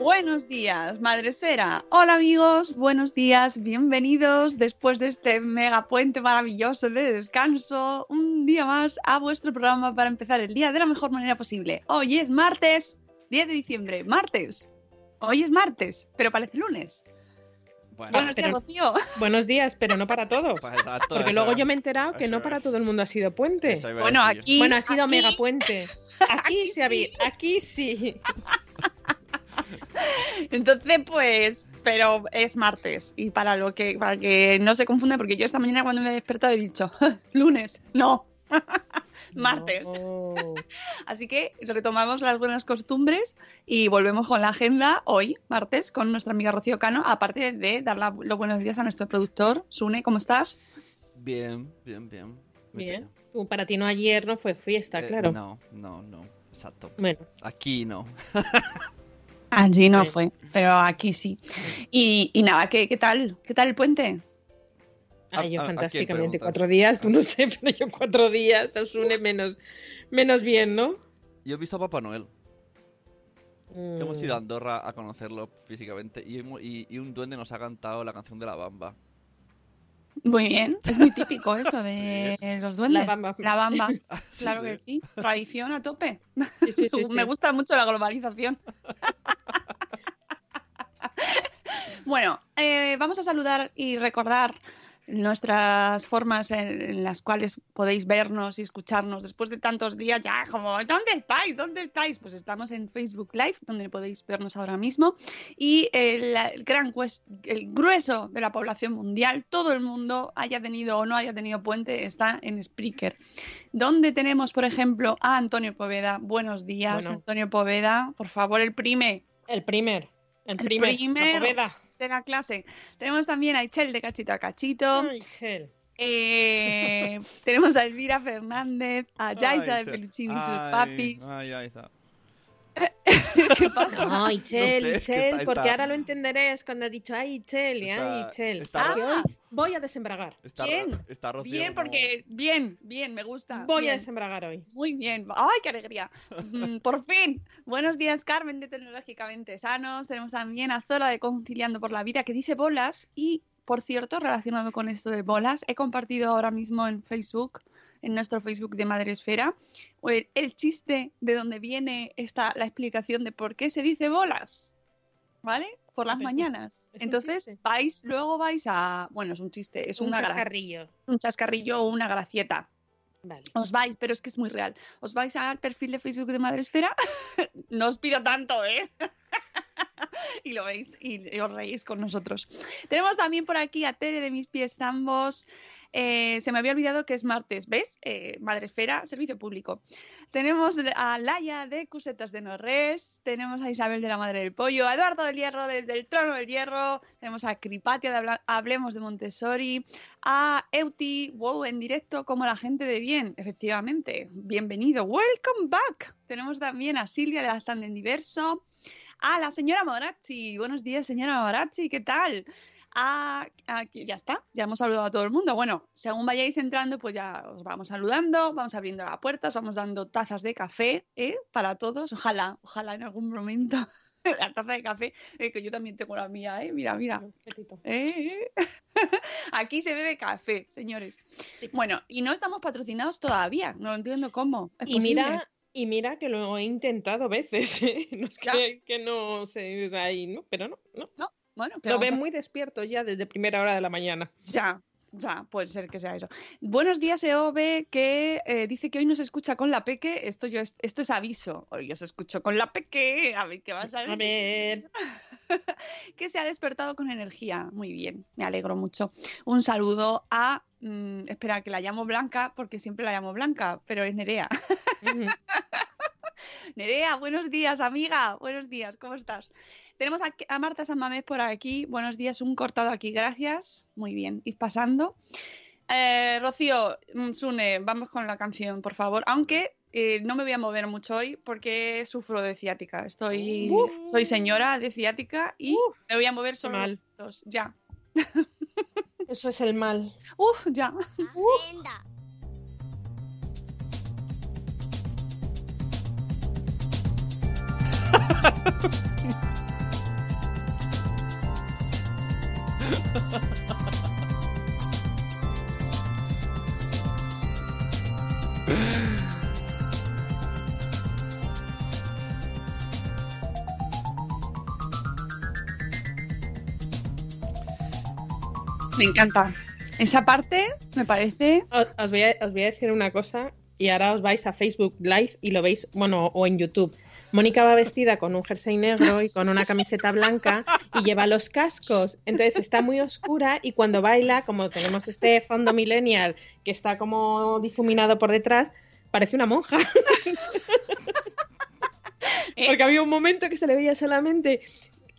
Buenos días, Madre Esfera. Hola amigos, buenos días, bienvenidos después de este mega puente maravilloso de descanso. Un día más a vuestro programa para empezar el día de la mejor manera posible. Hoy es martes, 10 de diciembre, martes. Hoy es martes, pero parece lunes. Bueno, Buenos días, Rocío. buenos días, pero no para todos. Pues Porque luego yo me he enterado que no para todo el mundo ha sido puente. Bueno, aquí. Bueno, ha sido aquí- mega puente. Aquí se había, aquí sí. Entonces, pues, pero es martes. Y para lo que, para que no se confunda, porque yo esta mañana cuando me he despertado he dicho, lunes, no. martes. No. Así que retomamos las buenas costumbres y volvemos con la agenda hoy, martes, con nuestra amiga Rocío Cano, aparte de dar la- los buenos días a nuestro productor, Sune, ¿cómo estás? Bien, bien, bien. Bien. Tú, para ti no ayer no fue fiesta, Eh, claro. No, no, no. Exacto. Bueno, Aquí no. Allí no Sí. fue, pero aquí sí. Y, y nada, ¿qué, ¿qué tal? ¿Qué tal el puente? ¿A- ah, yo fantásticamente. Cuatro días, tú no sé, pero yo cuatro días, os une menos, menos bien, ¿no? Yo he visto a Papá Noel. Hemos Mm. ido a Andorra a conocerlo físicamente y, hemos- y- y un duende nos ha cantado la canción de la bamba. Muy bien, es muy típico eso de los duendes. La bamba. La bamba, Sí, claro sí. que sí. Tradición a tope. Sí, sí, sí, Me sí. gusta mucho la globalización. Bueno, eh, vamos a saludar y recordar nuestras formas en, en las cuales podéis vernos y escucharnos después de tantos días ya como ¿dónde estáis? ¿dónde estáis? Pues estamos en Facebook Live donde podéis vernos ahora mismo y el, el gran el grueso de la población mundial todo el mundo haya tenido o no haya tenido puente está en Spreaker donde tenemos por ejemplo a Antonio Poveda buenos días Bueno. Antonio Poveda por favor el prime El primer. El, El primer. primer. la Poveda. De la clase tenemos también a Ichel de cachito a cachito Ay, Chel. Eh, tenemos a Elvira Fernández, a Yaita de Peluchín y sus papis. Ay, ay, está. ¿Qué pasa? No, Ichel, No sé, es que Ichel, está- porque está- ahora lo entenderéis cuando ha dicho, ay, Ichel, y ay, Ichel. está- Porque hoy voy a desembragar. Está, Bien, Ro- está Rocío Bien, como- porque bien, bien, me gusta. Voy a desembragar hoy. Muy bien. ¡Ay, qué alegría! Mm, Por fin. Buenos días, Carmen de Tecnológicamente Sanos. Tenemos también a Zola de Conciliando por la Vida que dice bolas. Y, por cierto, relacionado con esto de bolas, he compartido ahora mismo en Facebook, en nuestro Facebook de Madre Esfera, el, el chiste de donde viene esta, la explicación de por qué se dice bolas. ¿Vale? Por las mañanas. Entonces, vais, luego vais a. Bueno, es un chiste, es un una chascarrillo. un chascarrillo o una gracieta Vale. os vais, pero es que es muy real. Os vais al perfil de Facebook de Madresfera. no os pido tanto, ¿eh? y lo veis y, os reís con nosotros. Tenemos también por aquí a Tere de Mis Pies Zambos. Eh, se me había olvidado que es martes, ¿ves? Eh, Madresfera, servicio público. Tenemos a Laia de Cusetas de Norres, tenemos a Isabel de la Madre del Pollo, a Eduardo del Hierro desde el Trono del Hierro, tenemos a Cripatia de Hablemos de Montessori, a Euti, wow, en directo como la gente de bien, efectivamente, bienvenido, welcome back. Tenemos también a Silvia de la Stand en Diverso, a la señora Morazzi, buenos días señora Morazzi, ¿qué tal? a- aquí ya está, ya hemos saludado a todo el mundo. Bueno, según vayáis entrando, pues ya os vamos saludando, vamos abriendo las puertas, vamos dando tazas de café ¿eh? para todos. Ojalá, ojalá en algún momento la taza de café, eh, que yo también tengo la mía, ¿eh? Mira, mira. ¿eh? Aquí se bebe café, señores. Bueno, y no estamos patrocinados todavía, no entiendo cómo. ¿Es Y posible? mira, y mira que lo he intentado veces, ¿eh? No es que, que no se usa ahí, ¿no? Pero no, no. bueno, ¿qué Lo a ven muy despiertos ya desde primera hora de la mañana. Ya, ya, puede ser que sea eso. Buenos días, EOB, que eh, dice que hoy nos escucha con la peque. Esto, yo es, esto es aviso. Hoy os escucho con la peque. A ver qué vas a A ver. que se ha despertado con energía. Muy bien, me alegro mucho. Un saludo a. mm, espera, que la llamo Blanca, porque siempre la llamo Blanca, pero es Nerea. Nerea, buenos días, amiga. Buenos días, ¿cómo estás? Tenemos a, a Marta San Mamés por aquí. Buenos días, un cortado aquí, gracias. Muy bien, id pasando. Eh, Rocío, mm, Sune, vamos con la canción, por favor. Aunque eh, no me voy a mover mucho hoy porque sufro de ciática. Estoy, Uf. soy señora de ciática y Uf, me voy a mover solo mal. los dedos. Ya. Eso es el mal. Uf, ya. Me encanta. Esa parte me parece. Os, voy a, os voy a decir una cosa y ahora os vais a Facebook Live y lo veis, bueno, o en YouTube. Mónica va vestida con un jersey negro y con una camiseta blanca y lleva los cascos. Entonces está muy oscura y cuando baila, como tenemos este fondo millennial que está como difuminado por detrás, parece una monja. Porque había un momento que se le veía solamente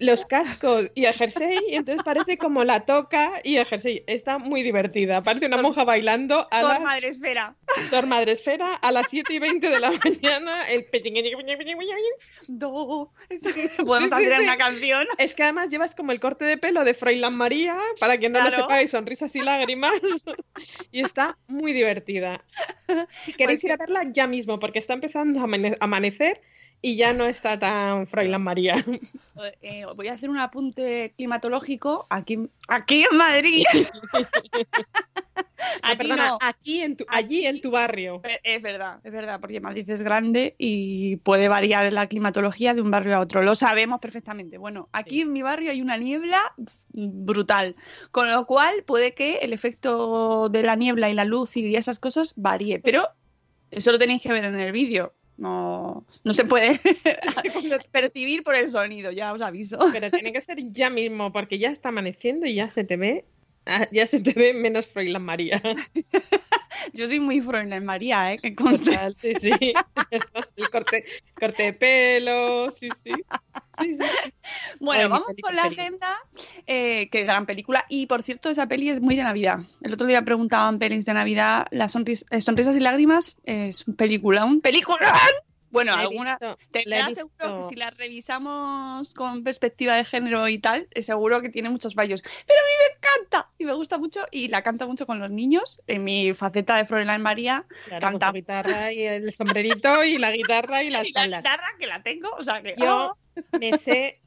los cascos y el jersey, y entonces parece como la toca y el jersey. Está muy divertida. Parece una monja bailando a Sor la Madre Esfera. Sor Madre Esfera a las 7 y 20 de la mañana. El Do. Podemos sí, hacer sí. una canción. Es que además llevas como el corte de pelo de Froilán María, para que no lo Claro. sepáis, sonrisas y lágrimas. Y está muy divertida. Queréis Pues ir a verla ya mismo, porque está empezando a amane- amanecer y ya no está tan Froilán María. Eh, voy a hacer un apunte climatológico aquí, aquí en Madrid. Aquí perdona, no. aquí en tu, allí en tu barrio. Eh, Es verdad, es verdad, porque Madrid es grande y puede variar la climatología de un barrio a otro. Lo sabemos perfectamente. Bueno, aquí en mi barrio hay una niebla brutal, con lo cual puede que el efecto de la niebla y la luz y esas cosas varíe, pero eso lo tenéis que ver en el vídeo. No, no se puede percibir por el sonido, ya os aviso. Pero tiene que ser ya mismo, porque ya está amaneciendo y ya se te ve. Ah, Ya se te ve menos Froilán María. Yo soy muy Froilán María, ¿eh? Que conste. Total, sí, sí. El corte, corte de pelo, sí, sí. Sí, sí. Bueno, Ay, vamos con la preferida. agenda. Eh, qué gran película. Y por cierto, esa peli es muy de Navidad. El otro día preguntaban pelis de Navidad. Las sonris- eh, Sonrisas y Lágrimas es un peliculón. ¡Peliculón! Bueno, La alguna. visto, Te la he verás seguro que si la revisamos con perspectiva de género y tal, seguro que tiene muchos fallos. Pero a mí me encanta y me gusta mucho y la canto mucho con los niños. En mi faceta de Froilán María, Claro, canta- su guitarra y el sombrerito y la guitarra y las y la guitarra que la tengo. O sea que. Yo ¡oh! me sé,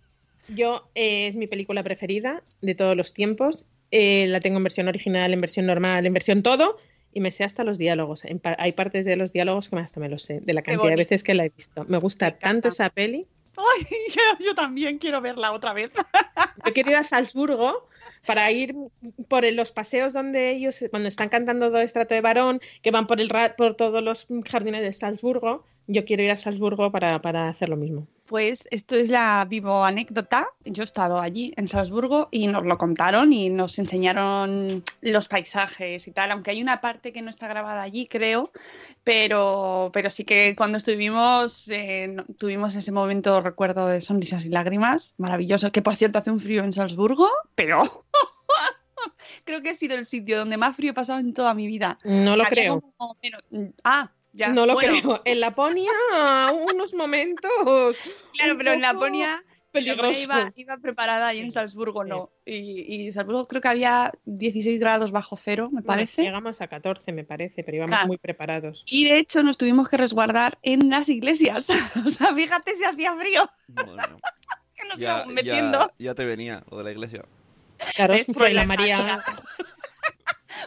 yo eh, es mi película preferida de todos los tiempos. Eh, la tengo en versión original, en versión normal, en versión todo. Y me sé hasta los diálogos. En pa- hay partes de los diálogos que hasta me los sé, de la cantidad de veces que la he visto. Me gusta Me tanto esa peli. Ay, yo, yo también quiero verla otra vez. Yo quiero ir a Salzburgo para ir por los paseos donde ellos, cuando están cantando Do estrato de varón, que van por, el, por todos los jardines de Salzburgo, Yo quiero ir a Salzburgo para, para hacer lo mismo. Pues esto es la vivo anécdota. Yo he estado allí en Salzburgo y nos lo contaron y nos enseñaron los paisajes y tal, aunque hay una parte que no está grabada allí, creo, pero, pero sí que cuando estuvimos, eh, tuvimos ese momento, recuerdo, de sonrisas y lágrimas, maravilloso, que por cierto hace un frío en Salzburgo, pero creo que ha sido el sitio donde más frío he pasado en toda mi vida. No lo Había creo. como ah, ya. No lo bueno, creo. En Laponia, unos momentos. Claro, un pero en Laponia iba, iba preparada y en Salzburgo no. Y, y Salzburgo creo que había 16 grados bajo cero, me Bueno, parece. llegamos a 14, me parece, pero íbamos Claro. muy preparados. Y de hecho nos tuvimos que resguardar en las iglesias. o sea, fíjate si hacía frío, Bueno, que nos ya, metiendo. ya, ya te venía lo de la iglesia. Claro. Fray la María.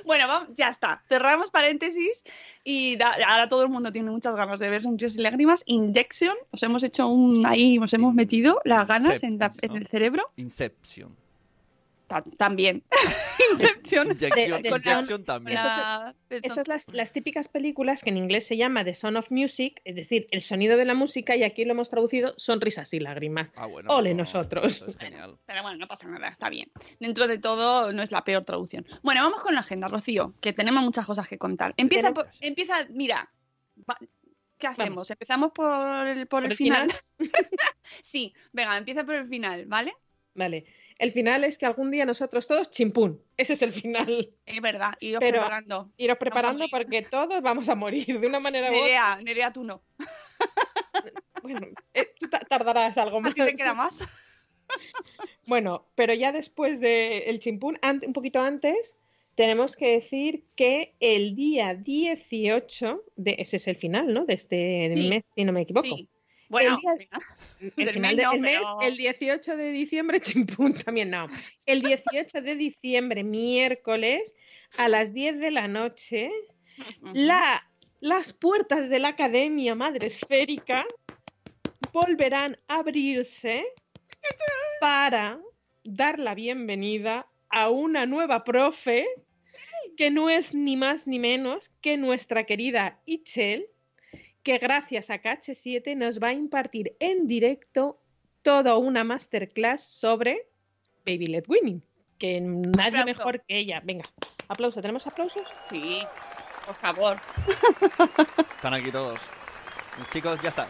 Bueno, vamos, ya está. Cerramos paréntesis y da- ahora todo el mundo tiene muchas ganas de ver Sonrisas y Lágrimas. Injection, os hemos hecho un ahí, os hemos metido las ganas en, la- en el cerebro. Inception. Ta- también. Inception. De también. Estas son las, las típicas películas que en inglés se llama The Sound of Music, es decir, el sonido de la música, y aquí lo hemos traducido sonrisas y lágrimas. Ah, bueno. Ole nosotros. eso es genial. Pero bueno, no pasa nada, está bien. Dentro de todo, no es la peor traducción. Bueno, vamos con la agenda, Rocío, que tenemos muchas cosas que contar. Empieza, por- empieza mira, va- ¿qué hacemos? ¿Empezamos por el, por ¿Por el el final? sí, venga, empieza por el final, ¿vale? Vale. El final es que algún día nosotros todos, chimpún. Ese es el final. Es verdad, iros Pero- preparando. Iros preparando porque todos vamos a morir de una manera u otra. Nerea, Nerea, tú no. Bueno, eh, tardarás algo ¿A más. ti te queda más? Bueno, pero ya después del chimpún, ant- un poquito antes, tenemos que decir que el día 18, de, ese es el final, ¿no? De este Sí. mes, si no me equivoco. Sí. Bueno, día-. El final mes, pero- el 18 de diciembre, chimpún también no. El 18 de diciembre, miércoles, a las 10 de la noche, la, las puertas de la Academia Madre Esférica volverán a abrirse para dar la bienvenida a una nueva profe que no es ni más ni menos que nuestra querida Ichel, que gracias a KH7 nos va a impartir en directo toda una masterclass sobre Baby Led Winning, que nadie Aplauso. mejor que ella. Venga, aplauso, ¿tenemos aplausos? Sí, por favor. Están aquí todos. Chicos, ya está.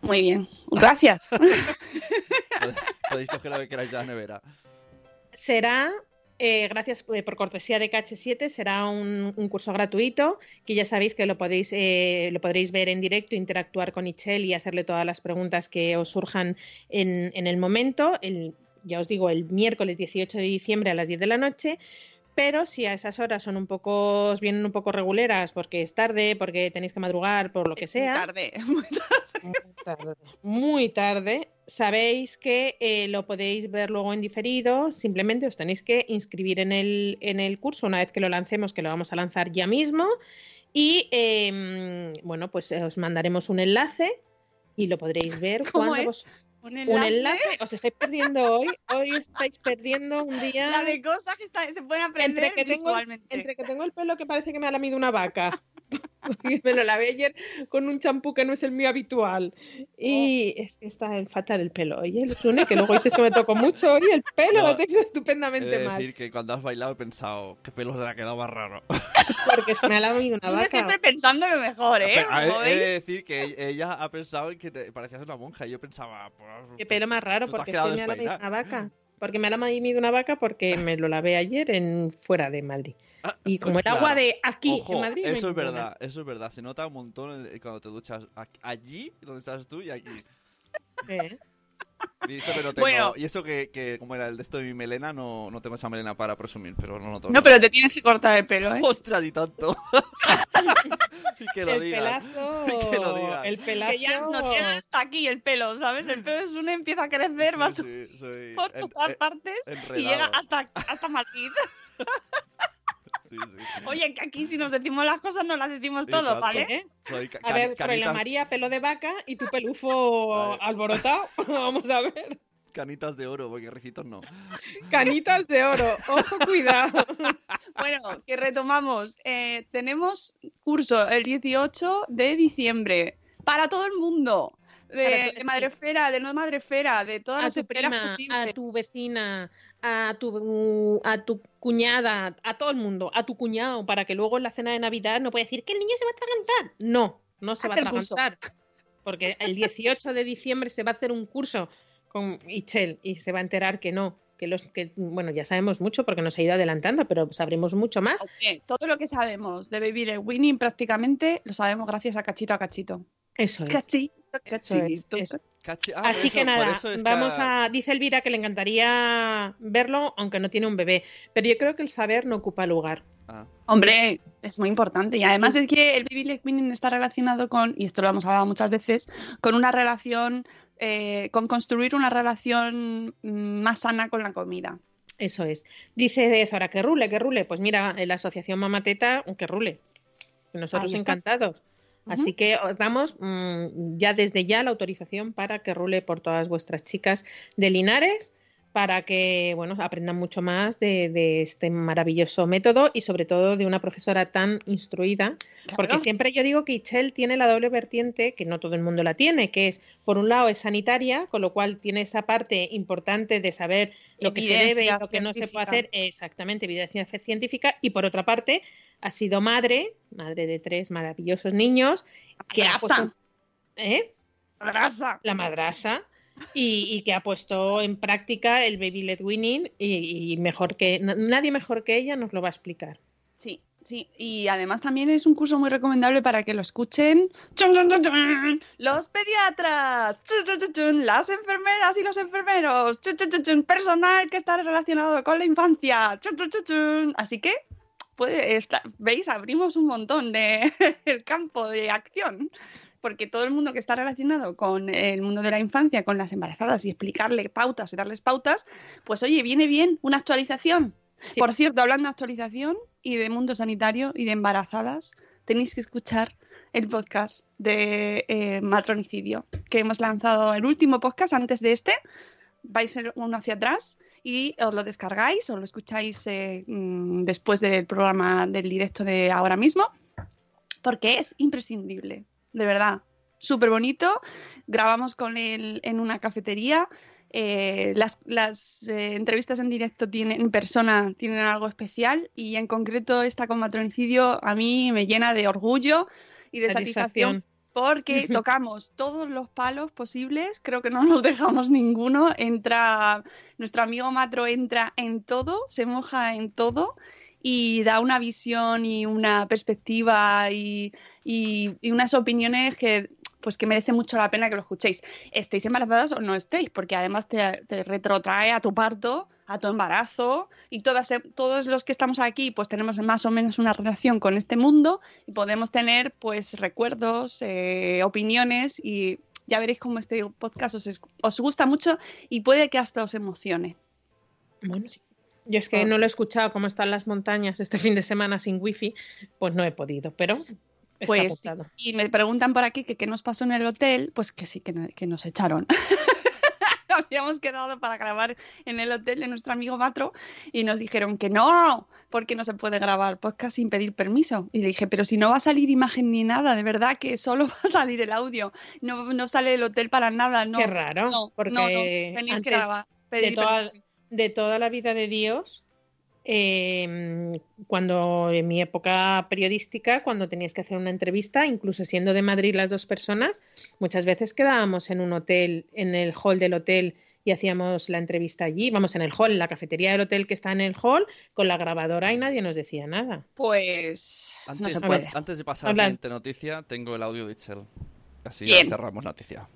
Muy bien. Gracias. Podéis- Podéis coger lo que queráis de la nevera. será, eh, gracias eh, por cortesía de KH7, será un, un curso gratuito que ya sabéis que lo podéis, eh, lo podréis ver en directo, interactuar con Ichel y hacerle todas las preguntas que os surjan en, en el momento. El, ya os digo, el miércoles 18 de diciembre a las 10 de la noche. Pero si a esas horas son un poco, os vienen un poco reguleras porque es tarde, porque tenéis que madrugar, por lo que sea, Tarde. muy tarde. Muy tarde, muy tarde, sabéis que eh, lo podéis ver luego en diferido, simplemente os tenéis que inscribir en el, en el curso una vez que lo lancemos, que lo vamos a lanzar ya mismo, y eh, bueno, pues eh, os mandaremos un enlace y lo podréis ver ¿Cómo cuando es? vos- Un un enlace. enlace, os estáis perdiendo hoy, hoy estáis perdiendo un día La de cosas que está- se pueden aprender entre que, tengo, entre que tengo el pelo que parece que me ha lamido una vaca. Porque me lo lavé ayer con un champú que no es el mío habitual. Y es que está el fatal el pelo. Oye, Sune, que luego dices que me tocó mucho. Oye, el pelo No, lo tengo He estupendamente de mal. decir que cuando has bailado he pensado qué pelo se le ha quedado más raro. Porque se me ha lamido una vaca. siempre pensando lo mejor, ¿eh? Como he de decir que e- ella ha pensado en que te parecías una monja y yo pensaba... Qué pelo más raro, porque que me ha despeinada. una vaca. Porque me ha lamido una vaca porque me lo lavé ayer en fuera de Madrid. Ah, Y como el claro. agua de aquí, Ojo, en Madrid. no eso es verdad, eso es verdad. Se nota un montón el- cuando te duchas aquí- allí, donde estás tú, y aquí. ¿Eh? Y eso que no tengo- Bueno. y eso que, que, como era el de esto de mi melena, no, no tengo esa melena para presumir, pero no noto. No, pero te tienes que cortar el pelo, ¿eh? ¡Ostras, y tanto! y que lo el digas. pelazo. Que lo diga. El pelazo. Que ya no llega hasta aquí el pelo, ¿sabes? El pelo es uno empieza a crecer, va Sí, sí, soy por en- todas en- partes y enredado. llega hasta, hasta Madrid. Sí, sí, sí. Oye, que aquí si nos decimos las cosas no las decimos todos. ¿vale? A ver, Fray la canitas, María, pelo de vaca y tu pelufo alborotado. Vamos a ver. canitas de oro, porque ricitos no. Canitas de oro. Ojo, cuidado. Bueno, que retomamos. Eh, tenemos curso el 18 de diciembre. Para todo el mundo. De, madrefera, de no madrefera, de todas a las esferas prima, posibles. a tu vecina, a tu, a tu cuñada, a todo el mundo, a tu cuñado, para que luego en la cena de Navidad no pueda decir que el niño se va a atragantar. No, no se va a el atragantar. Porque el 18 de diciembre se va a hacer un curso con Ichel y se va a enterar que no, que los que, bueno, ya sabemos mucho porque nos ha ido adelantando, pero sabremos mucho más. Todo lo que sabemos de Baby Led Winning prácticamente lo sabemos gracias a cachito a cachito. Eso es. Cachito, es. Cachi- ah, Así que nada, vamos que- a. Dice Elvira que le encantaría verlo, aunque no tiene un bebé. Pero yo creo que el saber no ocupa lugar. Ah, Hombre, es muy importante. Y además es que el baby leg está relacionado con, y esto lo hemos hablado muchas veces, con una relación, eh, con construir una relación mm, más sana con la comida. Eso es. Dice de Zora que rule, que rule. Pues mira, en la asociación Mamateta, que rule. Nosotros Ahí Así que os damos mm, ya desde ya la autorización para que rule por todas vuestras chicas de Linares, para que bueno, aprendan mucho más de, de este maravilloso método y sobre todo de una profesora tan instruida. Porque siempre yo digo que Ichel tiene la doble vertiente, que no todo el mundo la tiene, que es, por un lado, es sanitaria, con lo cual tiene esa parte importante de saber lo que se debe y lo que no se puede hacer, exactamente, evidencia científica, y por otra parte, ha sido madre, madre de tres maravillosos niños, que ha Madrasa. puesto, ¿eh? Madrasa. la madrasa, y, que ha puesto en práctica el baby led winning, y, mejor que na- nadie mejor que ella nos lo va a explicar. Sí, sí. Y además también es un curso muy recomendable para que lo escuchen los pediatras, las enfermeras y los enfermeros, personal que está relacionado con la infancia. Así que, puede estar, veis, abrimos un montón de el campo de acción. Porque todo el mundo que está relacionado con el mundo de la infancia, con las embarazadas y explicarle pautas y darles pautas, pues oye, viene bien una actualización. Sí. Por cierto, hablando de actualización y de mundo sanitario y de embarazadas, tenéis que escuchar el podcast de eh, matronicidio, que hemos lanzado el último podcast antes de este. Vais uno hacia atrás y os lo descargáis o lo escucháis eh, mm, después del programa del directo de ahora mismo, porque es imprescindible, de verdad. Súper bonito. Grabamos con él en una cafetería. Eh, las las, eh, entrevistas en directo tienen, en persona tienen algo especial y en concreto esta con matronicidio a mí me llena de orgullo y de satisfacción porque tocamos todos los palos posibles, creo que no nos dejamos ninguno, entra, nuestro amigo Matro entra en todo, se moja en todo y da una visión y una perspectiva y, y- unas opiniones que pues que merece mucho la pena que lo escuchéis. Estéis embarazadas o no estéis, porque además te, retrotrae a tu parto, a tu embarazo, y todas, todos los que estamos aquí pues tenemos más o menos una relación con este mundo y podemos tener pues recuerdos, eh, opiniones y ya veréis cómo este podcast os, os gusta mucho y puede que hasta os emocione. Bueno, yo es que Oh. no lo he escuchado cómo están las montañas este fin de semana sin wifi, pues no he podido, pero Pues, y me preguntan por aquí que qué nos pasó en el hotel, pues que sí, que, no- que nos echaron. Habíamos quedado para grabar en el hotel de nuestro amigo Matro y nos dijeron que no, porque no se puede grabar podcast sin pedir permiso. Y le dije, pero si no va a salir imagen ni nada, de verdad que solo va a salir el audio, no, no sale el hotel para nada, no. Qué raro, no, porque no, no, tenéis que grabar, pedir toda- permiso. De toda la vida de Dios, eh, cuando en mi época periodística, cuando tenías que hacer una entrevista, incluso siendo de Madrid las dos personas, muchas veces quedábamos en un hotel, en el hall del hotel y hacíamos la entrevista allí, vamos en el hall, en la cafetería del hotel que está en el hall, con la grabadora y nadie nos decía nada. Pues no Antes, se puede. antes de pasar a la siguiente noticia, tengo el audio de Itzel. Así cerramos noticia.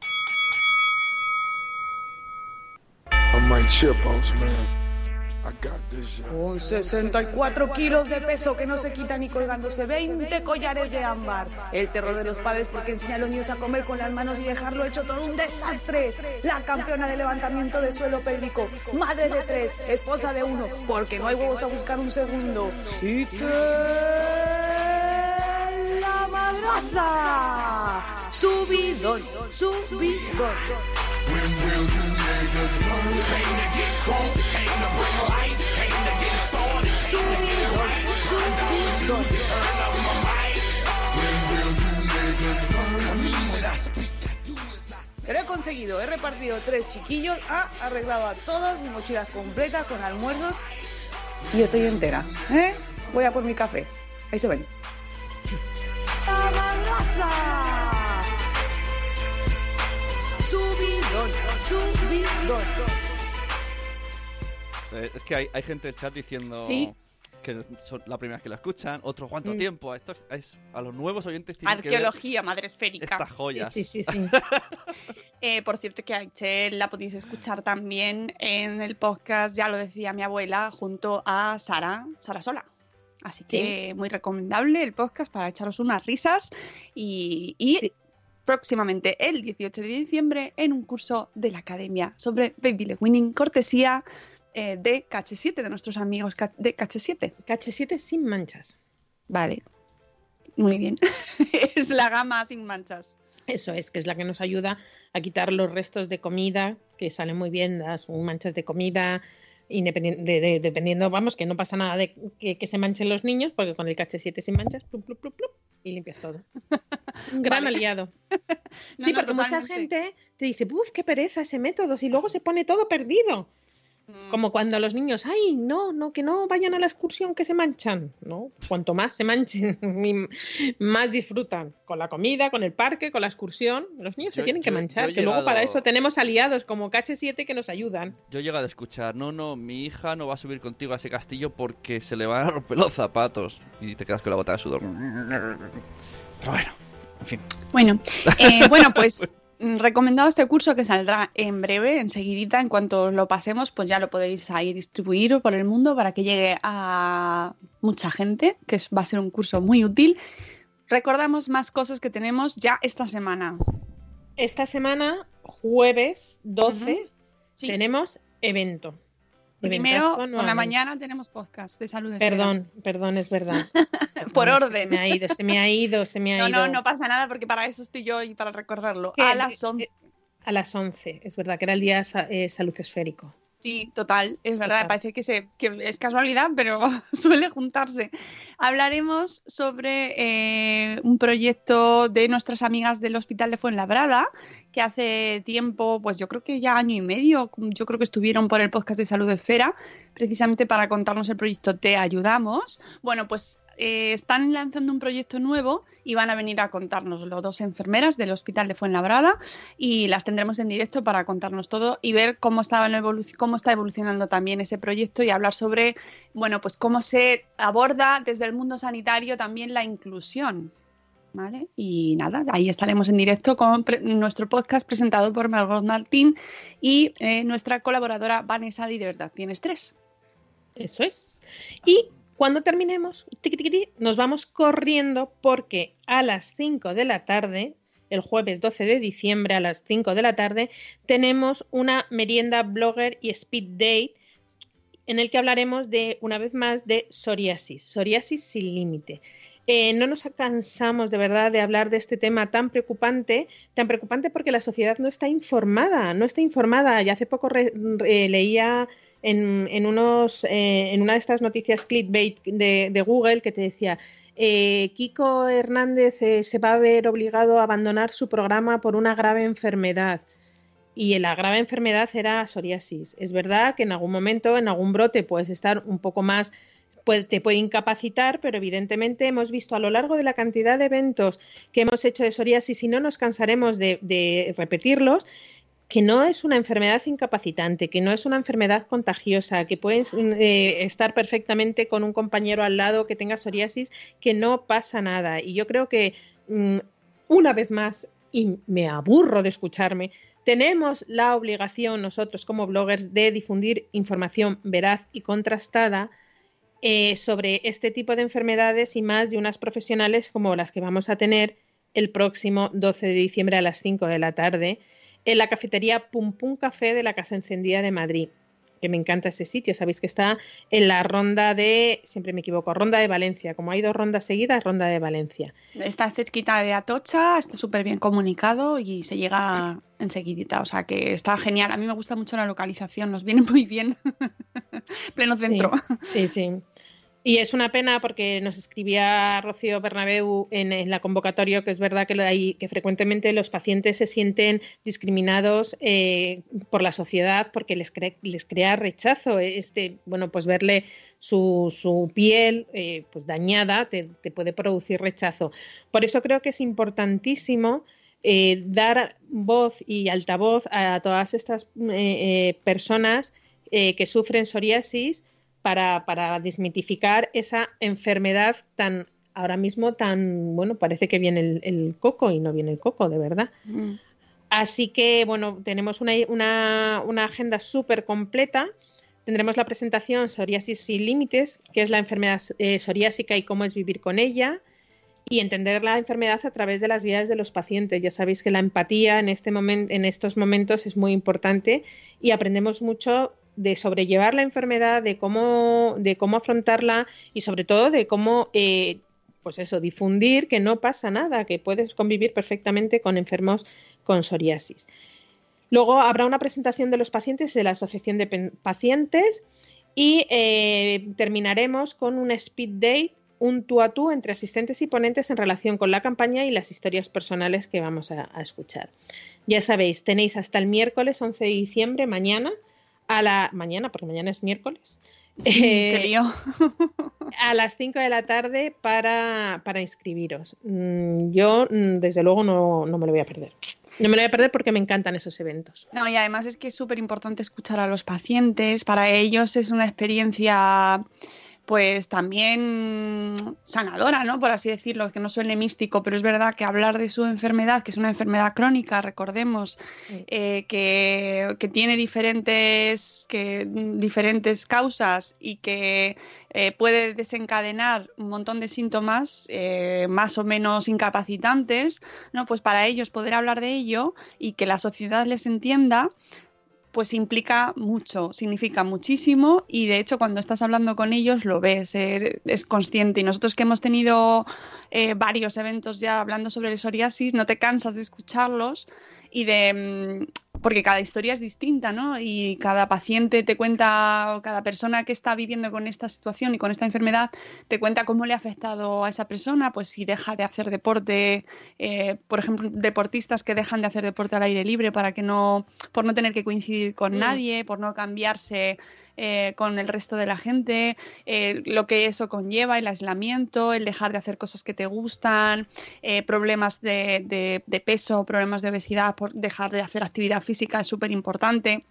Con 64 kilos de peso que no se quita ni colgándose 20 collares de ámbar. El terror de los padres porque enseña a los niños a comer con las manos y dejarlo hecho todo un desastre. La campeona de levantamiento de suelo pélvico. Madre de tres, esposa de uno, porque no hay huevos a buscar un segundo. Itzel la madraza. Subidón, subidón. Que lo he conseguido, he repartido tres chiquillos, ha arreglado a todos, mi mochilas completas con almuerzos y estoy entera. ¿eh? Voy a por mi café. Ahí se ven. ¡La Subidón, subidón. Eh, Es que hay, hay gente del chat diciendo Sí. que son la primera vez que lo escuchan, otros cuánto Mm. tiempo. A, estos, es- a los nuevos oyentes tienen que ver Arqueología madre esférica. estas joyas. Sí, sí, sí. Eh, por cierto, que a Aichel la podéis escuchar también en el podcast, ya lo decía mi abuela, junto a Sara, Sara Sola. Así que muy recomendable el podcast para echaros unas risas y, y Sí. Próximamente el 18 de diciembre en un curso de la academia sobre Baby Led Winning, cortesía eh, de KH7, de nuestros amigos de KH7. KH7 sin manchas. Vale, muy bien. es la gama sin manchas. Eso es, que es la que nos ayuda a quitar los restos de comida, que salen muy bien las manchas de comida, independien- de- de- dependiendo, vamos, que no pasa nada de que, que se manchen los niños, porque con el KH7 sin manchas, plup, plup, plup, y limpias todo. Un gran Vale. aliado. No, sí, no, porque mucha gente te dice, uff, qué pereza ese método, si luego se pone todo perdido. Mm. Como cuando los niños, ay, no, no, que no vayan a la excursión, que se manchan. No, cuanto más se manchen, más disfrutan con la comida, con el parque, con la excursión. Los niños se Yo- tienen que manchar, que luego para eso tenemos aliados como KH7 que nos ayudan. Yo he llegado a escuchar, no, no, mi hija no va a subir contigo a ese castillo porque se le van a romper los zapatos. Y te quedas con la gota de sudor. Pero bueno, en fin. Bueno, eh, bueno, pues recomendado este curso que saldrá en breve, enseguidita, en cuanto lo pasemos, pues ya lo podéis ahí distribuir por el mundo para que llegue a mucha gente, que va a ser un curso muy útil. Recordamos más cosas que tenemos ya esta semana. Esta semana, jueves 12, Ujú. Sí. tenemos evento. Primero, por la mañana tenemos podcast de salud. Perdón, perdón, es verdad. Por No, orden. Se me ha ido, se me ha ido, se me ha No, ido. no, no pasa nada porque para eso estoy yo y para recordarlo. A las 11. A las 11, es verdad, que era el día eh, salud esférico. Sí, total, es verdad, Total. parece que, se, que es casualidad, pero suele juntarse. Hablaremos sobre eh, un proyecto de nuestras amigas del Hospital de Fuenlabrada, que hace tiempo, pues yo creo que ya año y medio, yo creo que estuvieron por el podcast de Salud Esfera, precisamente para contarnos el proyecto Te Ayudamos. Bueno, pues eh, están lanzando un proyecto nuevo y van a venir a contárnoslo dos enfermeras del Hospital de Fuenlabrada y las tendremos en directo para contarnos todo y ver cómo está, cómo está evolucionando también ese proyecto y hablar sobre, bueno, pues cómo se aborda desde el mundo sanitario también la inclusión. ¿Vale? Y nada, ahí estaremos en directo con nuestro podcast presentado por Margot Martín y eh, nuestra colaboradora Vanessa Di de Verdad. Tienes tres. Eso es. Y cuando terminemos, tiqui, tiqui, nos vamos corriendo porque a las 5 de la tarde, el jueves 12 de diciembre a las 5 de la tarde, tenemos una merienda blogger y speed date en el que hablaremos de, una vez más, de psoriasis, psoriasis sin límite. Eh, no nos cansamos de verdad de hablar de este tema tan preocupante, tan preocupante porque la sociedad no está informada, no está informada. Y hace poco re- leía eh, en una de estas noticias clickbait de, Google que te decía, eh, Kiko Hernández eh, se va a ver obligado a abandonar su programa por una grave enfermedad. Y la grave enfermedad era psoriasis. Es verdad que en algún momento, en algún brote, puedes estar un poco más, puede- te puede incapacitar, pero evidentemente hemos visto a lo largo de la cantidad de eventos que hemos hecho de psoriasis y no nos cansaremos de repetirlos, que no es una enfermedad incapacitante, que no es una enfermedad contagiosa, que puedes eh, estar perfectamente con un compañero al lado que tenga psoriasis, que no pasa nada. Y yo creo que mm, una vez más, y me aburro de escucharme, tenemos la obligación nosotros como bloggers de difundir información veraz y contrastada eh, sobre este tipo de enfermedades y más de unas profesionales como las que vamos a tener el próximo 12 de diciembre a las 5 de la tarde en la cafetería Pum Pum Café de la Casa Encendida de Madrid. Que me encanta ese sitio, sabéis que está en la ronda de, siempre me equivoco, ronda de Valencia. Como hay dos rondas seguidas, ronda de Valencia. Está cerquita de Atocha, está súper bien comunicado y se llega enseguidita. O sea que está genial. A mí me gusta mucho la localización, nos viene muy bien. Pleno centro. Sí, sí. sí. Y es una pena porque nos escribía Rocío Bernabeu en, la convocatoria que es verdad que, hay, que frecuentemente los pacientes se sienten discriminados eh, por la sociedad porque les, cre- les crea rechazo. Este, bueno, pues verle su, su piel eh, pues dañada te, puede producir rechazo. Por eso creo que es importantísimo eh, dar voz y altavoz a todas estas eh, eh, personas eh, que sufren psoriasis para, para desmitificar esa enfermedad tan ahora mismo tan bueno parece que viene el, el coco y no viene el coco de verdad Mm. así que bueno tenemos una, una, una agenda súper completa tendremos la presentación psoriasis sin límites que es la enfermedad eh, psoriásica y cómo es vivir con ella y entender la enfermedad a través de las vidas de los pacientes. Ya sabéis que la empatía en, este momen- en estos momentos es muy importante y aprendemos mucho de sobrellevar la enfermedad, de cómo, de cómo afrontarla y sobre todo de cómo, eh, pues eso, difundir que no pasa nada, que puedes convivir perfectamente con enfermos con psoriasis. Luego habrá una presentación de los pacientes de la Asociación de Pacientes y eh, terminaremos con un speed date, un tú a tú entre asistentes y ponentes en relación con la campaña y las historias personales que vamos a, a escuchar. Ya sabéis, tenéis hasta el miércoles 11 de diciembre, mañana, a la mañana, porque mañana es miércoles. Eh, qué lío. a las 5 de la tarde para, para inscribiros. Mm, Yo, mm, desde luego, no, no me lo voy a perder. No me lo voy a perder porque me encantan esos eventos. No, y además es que es súper importante escuchar a los pacientes. Para ellos es una experiencia, pues también sanadora, ¿no? Por así decirlo, que no suene místico, pero es verdad que hablar de su enfermedad, que es una enfermedad crónica, recordemos, eh, que, que tiene diferentes, que, diferentes causas y que eh, puede desencadenar un montón de síntomas eh, más o menos incapacitantes, ¿no? Pues para ellos poder hablar de ello y que la sociedad les entienda, pues implica mucho, significa muchísimo y de hecho cuando estás hablando con ellos lo ves, eh, es consciente. Y nosotros que hemos tenido eh, varios eventos ya hablando sobre el psoriasis, no te cansas de escucharlos y de... porque cada historia es distinta, ¿no? Y cada paciente te cuenta, o cada persona que está viviendo con esta situación y con esta enfermedad, te cuenta cómo le ha afectado a esa persona, pues si deja de hacer deporte, eh, por ejemplo, deportistas que dejan de hacer deporte al aire libre para que no, por no tener que coincidir con Mm. nadie, por no cambiarse eh, con el resto de la gente, eh, lo que eso conlleva, el aislamiento, el dejar de hacer cosas que te gustan, eh, problemas de, de- de peso, problemas de obesidad, por dejar de hacer actividad física es súper importante.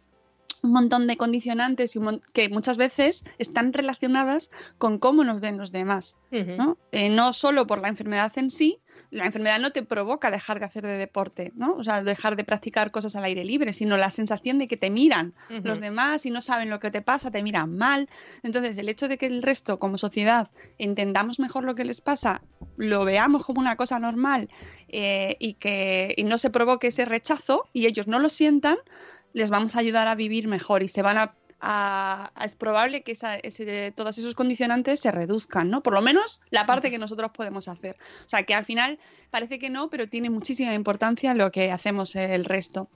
Un montón de condicionantes y que muchas veces están relacionadas con cómo nos ven los demás. ¿no? Eh, no solo por la enfermedad en sí, la enfermedad no te provoca dejar de hacer de deporte, ¿no? O sea, dejar de practicar cosas al aire libre, sino la sensación de que te miran los demás y no saben lo que te pasa, te miran mal. Entonces, el hecho de que el resto, como sociedad, entendamos mejor lo que les pasa, lo veamos como una cosa normal eh, y que y no se provoque ese rechazo y ellos no lo sientan, les vamos a ayudar a vivir mejor y se van a es probable que esa- ese- todos esos condicionantes se reduzcan, ¿no? Por lo menos la parte que nosotros podemos hacer. O sea, que al final parece que no, pero tiene muchísima importancia lo que hacemos el resto.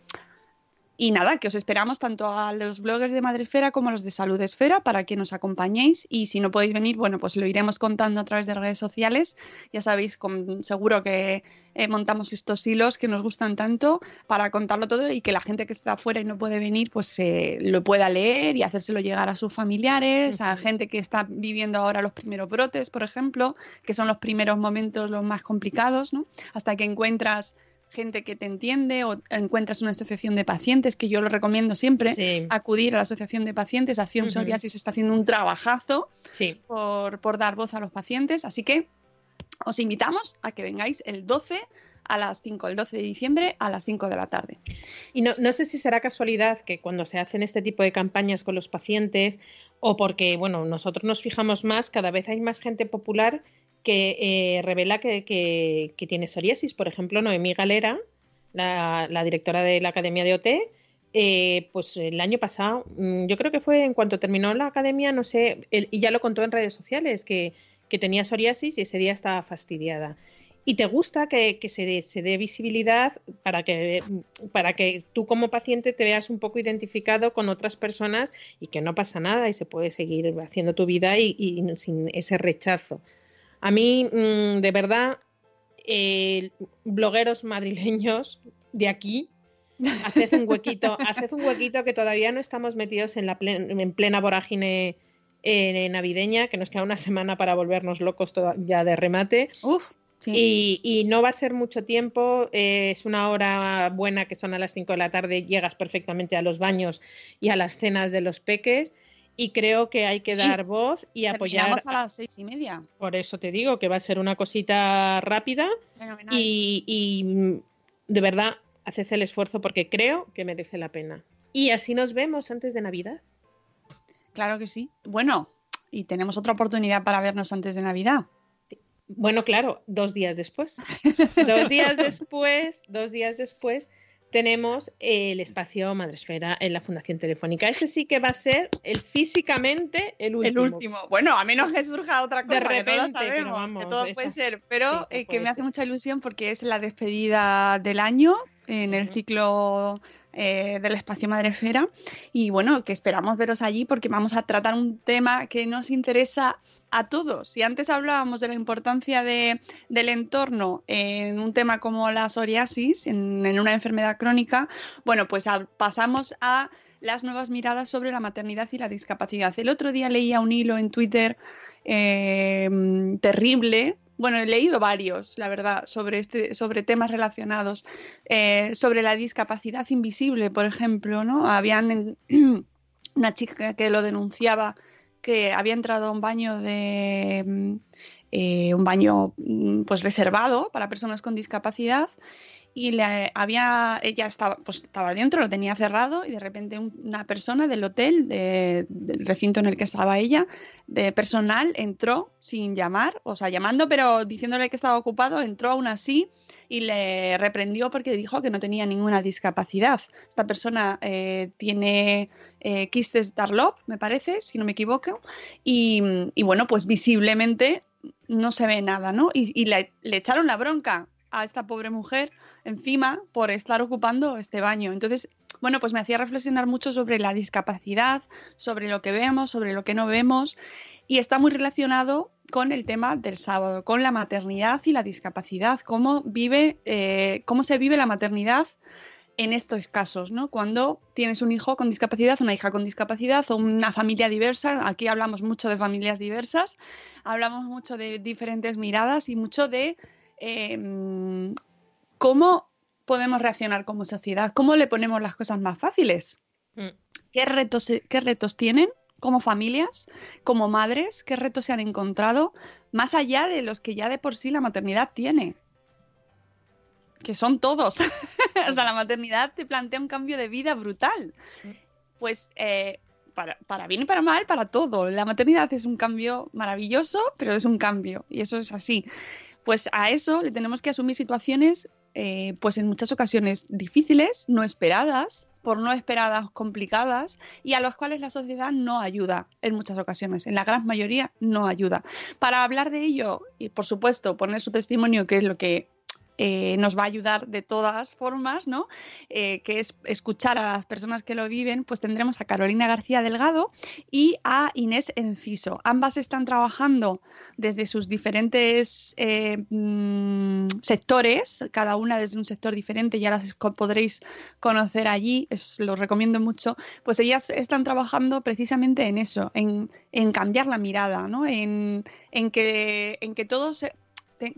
Y nada, que os esperamos tanto a los bloggers de Madresfera como a los de Salud Esfera para que nos acompañéis. Y si no podéis venir, bueno, pues lo iremos contando a través de redes sociales. Ya sabéis, con- seguro que eh, montamos estos hilos que nos gustan tanto para contarlo todo y que la gente que está afuera y no puede venir, pues eh, lo pueda leer y hacérselo llegar a sus familiares, a gente que está viviendo ahora los primeros brotes, por ejemplo, que son los primeros momentos los más complicados, ¿no? Hasta que encuentras gente que te entiende o encuentras una asociación de pacientes, que yo lo recomiendo siempre, acudir a la asociación de pacientes. Acción Ujú. Psoriasis está haciendo un trabajazo Sí. por, por dar voz a los pacientes, así que os invitamos a que vengáis el 12 a las 5, el 12 de diciembre a las 5 de la tarde. Y no, no sé si será casualidad que cuando se hacen este tipo de campañas con los pacientes o porque, bueno, nosotros nos fijamos más, cada vez hay más gente popular que eh, revela que, que- tiene psoriasis. Por ejemplo, Noemí Galera, la, directora de la Academia de OT, eh, pues el año pasado, mm, yo creo que fue en cuanto terminó la academia, no sé, y ya lo contó en redes sociales, que, que tenía psoriasis y ese día estaba fastidiada. y te gusta que, que se, dé, se, dé, visibilidad para que, para que tú como paciente te veas un poco identificado con otras personas y que no pasa nada y se puede seguir haciendo tu vida y sin ese rechazo. A mí, mmm, de verdad, eh, blogueros madrileños de aquí, haced un huequito, haced un huequito que todavía no estamos metidos en, la plen en plena vorágine eh, navideña, que nos queda una semana para volvernos locos ya de remate. Uf. Sí. Y, y, no va a ser mucho tiempo, eh, es una hora buena que son a las 5 de la tarde, llegas perfectamente a los baños y a las cenas de los peques y creo que hay que dar sí. voz y apoyar. a las seis y media. Por eso te digo que va a ser una cosita rápida y, y, de verdad haces el esfuerzo porque creo que merece la pena. Y así nos vemos antes de Navidad. Claro que sí. Bueno, y tenemos otra oportunidad para vernos antes de Navidad. Bueno, claro, dos días después. dos días después, dos días después, tenemos el espacio Madresfera en la Fundación Telefónica. Ese sí que va a ser el físicamente el último. El último. Bueno, a menos que surja otra cosa. De repente, que no sabemos, vamos, que todo esa... puede ser. Pero sí, eh, que me hace mucha ilusión porque es la despedida del año en el ciclo eh, del espacio Madresfera. Y bueno, que esperamos veros allí porque vamos a tratar un tema que nos interesa a todos. Si antes hablábamos de la importancia de, del entorno en un tema como la psoriasis, en, en una enfermedad crónica, bueno, pues a, pasamos a las nuevas miradas sobre la maternidad y la discapacidad. El otro día leía un hilo en Twitter eh, terrible. Bueno, he leído varios, la verdad, sobre, este, sobre temas relacionados, eh, sobre la discapacidad invisible, por ejemplo, ¿no? Habían una chica que lo denunciaba que había entrado a un baño de eh, un baño pues reservado para personas con discapacidad y le había ella estaba pues estaba dentro lo tenía cerrado y de repente un, una persona del hotel de, del recinto en el que estaba ella de personal entró sin llamar o sea llamando pero diciéndole que estaba ocupado entró aún así y le reprendió porque dijo que no tenía ninguna discapacidad. Esta persona eh, tiene eh, quistes Darlop, me parece, si no me equivoco, y, y, bueno, pues visiblemente no se ve nada, ¿no? Y, y le, le, echaron la bronca a esta pobre mujer encima por estar ocupando este baño. Entonces, bueno, pues me hacía reflexionar mucho sobre la discapacidad, sobre lo que vemos, sobre lo que no vemos, y está muy relacionado con el tema del sábado, con la maternidad y la discapacidad, cómo vive, eh, cómo se vive la maternidad en estos casos, ¿no? Cuando tienes un hijo con discapacidad, una hija con discapacidad o una familia diversa, aquí hablamos mucho de familias diversas, hablamos mucho de diferentes miradas y mucho de eh, cómo podemos reaccionar como sociedad, cómo le ponemos las cosas más fáciles, mm. ¿Qué, retos, qué retos tienen como familias, como madres, qué retos se han encontrado, más allá de los que ya de por sí la maternidad tiene. Que son todos. o sea, la maternidad te plantea un cambio de vida brutal. Pues eh, para, para, bien y para mal, para todo. La maternidad es un cambio maravilloso, pero es un cambio. Y eso es así. Pues a eso le tenemos que asumir situaciones, eh, pues en muchas ocasiones difíciles, no esperadas, por no esperadas complicadas y a los cuales la sociedad no ayuda en muchas ocasiones, en la gran mayoría no ayuda. Para hablar de ello y por supuesto poner su testimonio, que es lo que eh, nos va a ayudar de todas formas, ¿no? Eh, que es escuchar a las personas que lo viven, pues tendremos a Carolina García Delgado y a Inés Enciso. Ambas están trabajando desde sus diferentes eh, mmm, sectores, cada una desde un sector diferente, ya las podréis conocer allí, os lo recomiendo mucho, pues ellas están trabajando precisamente en eso, en, cambiar la mirada, ¿no? En que todos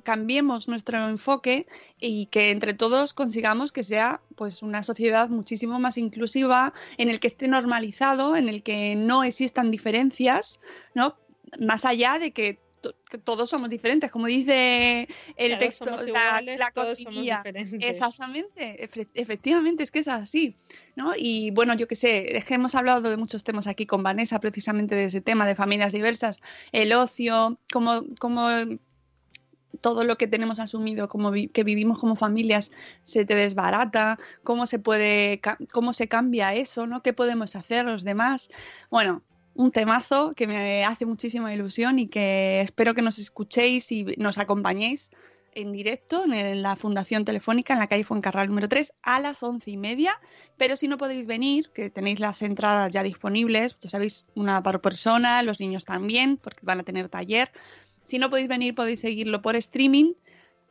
cambiemos nuestro enfoque y que entre todos consigamos que sea pues una sociedad muchísimo más inclusiva, en el que esté normalizado, en el que no existan diferencias, ¿no? Más allá de que, que todos somos diferentes, como dice el claro, texto, somos la, iguales, la todos somos cotilla. diferentes. Exactamente, efe- efectivamente, es que es así, ¿no? Y bueno, yo que sé, es que hemos hablado de muchos temas aquí con Vanessa, precisamente de ese tema de familias diversas, el ocio, cómo, cómo todo lo que tenemos asumido como que vivimos como familias se te desbarata, cómo se puede, cómo se cambia eso, ¿no? ¿Qué podemos hacer los demás? Bueno, un temazo que me hace muchísima ilusión y que espero que nos escuchéis y nos acompañéis en directo en la Fundación Telefónica en la calle Fuencarral número 3 a las once y media. Pero si no podéis venir, que tenéis las entradas ya disponibles, ya sabéis, una por persona, los niños también, porque van a tener taller. Si no podéis venir, podéis seguirlo por streaming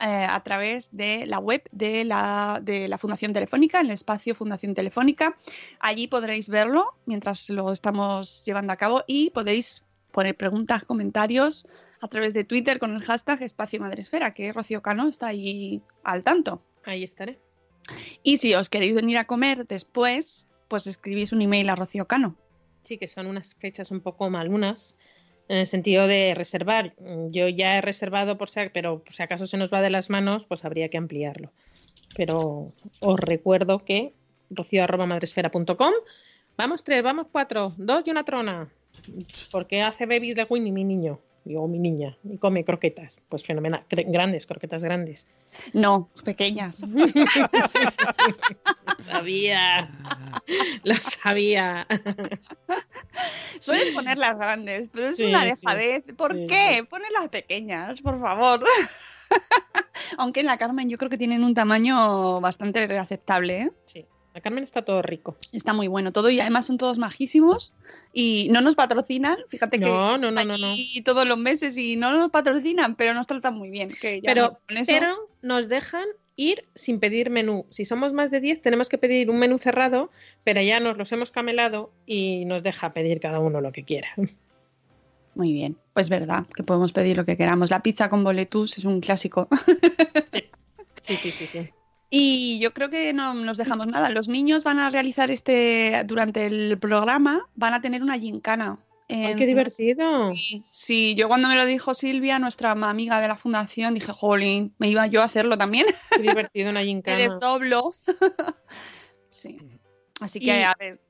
eh, a través de la web de la, de la Fundación Telefónica, en el espacio Fundación Telefónica. Allí podréis verlo mientras lo estamos llevando a cabo y podéis poner preguntas, comentarios a través de Twitter con el hashtag Espacio Madresfera, que Rocío Cano está ahí al tanto. Ahí estaré. Y si os queréis venir a comer después, pues escribís un email a Rocío Cano. Sí, que son unas fechas un poco malunas en el sentido de reservar. Yo ya he reservado por si, pero por si acaso se nos va de las manos, pues habría que ampliarlo. Pero os recuerdo que rocio.madresfera.com Vamos tres, vamos cuatro, dos y una trona. Porque hace babies de Winnie mi niño? Digo, mi niña. Y come croquetas. Pues fenomenal. Grandes, croquetas grandes. No, pequeñas. sabía. Lo sabía. Suelen poner las grandes, pero es Sí, una sí. dejadez. ¿Por Sí, qué? Ponen las pequeñas, por favor. Aunque en la Carmen yo creo que tienen un tamaño bastante aceptable. ¿eh? Sí. La Carmen está todo rico. Está muy bueno todo y además son todos majísimos y no nos patrocinan. Fíjate que No, no, no, todos los meses y no nos patrocinan, pero nos tratan muy bien. Que ya Pero, con eso- pero nos dejan ir sin pedir menú. Si somos más de 10, tenemos que pedir un menú cerrado, pero ya nos los hemos camelado y nos deja pedir cada uno lo que quiera. Muy bien, pues verdad, que podemos pedir lo que queramos. La pizza con boletus es un clásico. Sí, sí, sí, sí. Y yo creo que no nos dejamos nada. Los niños van a realizar este, durante el programa, van a tener una gincana. ¡Ay, qué divertido! Sí, sí, yo cuando me lo dijo Silvia, nuestra amiga de la fundación, dije, jolín, me iba yo a hacerlo también. Qué divertido una Me gincana. desdoblo. sí. Así que Y- a ver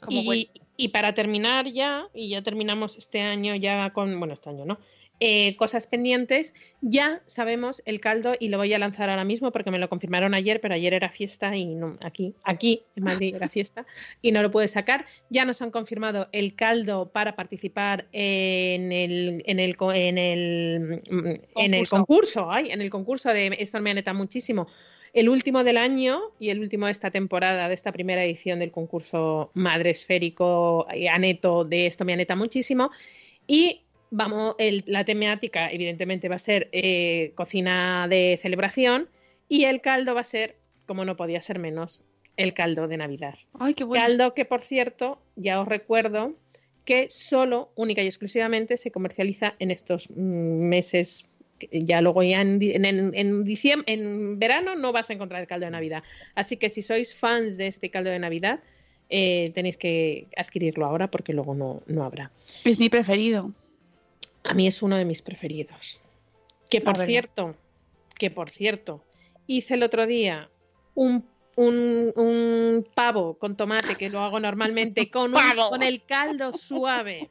cómo Y, y para terminar ya, y ya terminamos este año ya con, bueno, este año no, eh, cosas pendientes, ya sabemos el caldo y lo voy a lanzar ahora mismo porque me lo confirmaron ayer, pero ayer era fiesta y no, aquí, aquí en Madrid era fiesta y no lo pude sacar. Ya nos han confirmado el caldo para participar en el, en el, en el, mm, en el Concurso. concurso, ay, en el concurso de Esto me aneta muchísimo. El último del año y el último de esta temporada, de esta primera edición del concurso Madre Esférico Aneto de Esto me aneta muchísimo. Y vamos, el- la temática evidentemente va a ser eh, cocina de celebración y el caldo va a ser, como no podía ser menos, el caldo de Navidad. Ay, qué bueno. Caldo que, por cierto, ya os recuerdo que solo, única y exclusivamente, se comercializa en estos mm, meses. Ya luego ya en, en diciembre, en verano no vas a encontrar el caldo de Navidad. Así que si sois fans de este caldo de Navidad, eh, tenéis que adquirirlo ahora porque luego no, no habrá. Es mi preferido. A mí es uno de mis preferidos. Que por verdad. cierto, que por cierto, hice el otro día un, un- un pavo con tomate, que lo hago normalmente, con, un- con el caldo suave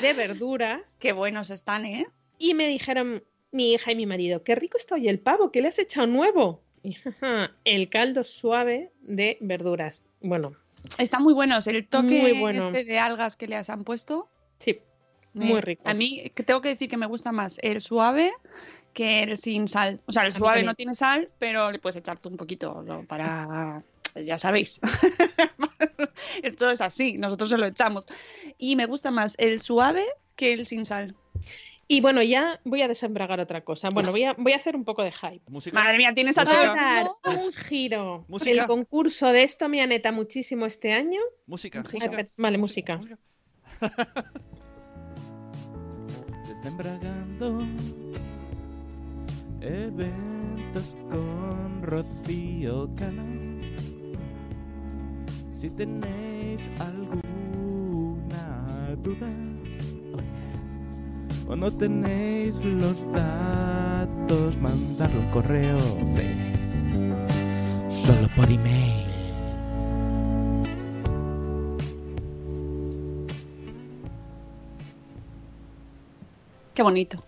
de verduras, Qué buenos están, ¿eh? y me dijeron mi hija y mi marido, qué rico está hoy el pavo, ¿qué le has echado nuevo? Y, "Jaja, el caldo suave de verduras. Bueno, Están muy buenos. El toque Muy bueno. este de algas que les han puesto. sí, muy rico. A mí tengo que decir que me gusta más el suave que el sin sal. O sea, el suave no tiene sal, pero le puedes echar tú un poquito ¿no? para... Ya sabéis. Esto es así, nosotros se lo echamos. Y me gusta más el suave que el sin sal. Y bueno, ya voy a desembragar otra cosa. Bueno, voy a, voy a hacer un poco de hype. Música. Madre mía, tienes a dar un giro. Música. El concurso de esto me aneta muchísimo este año. Música. Música. vale, música. Desembragando eventos con Rocío Cano. Si tenéis alguna duda o no tenéis los datos, mandarlo un correo, sí. Solo por email. Qué bonito.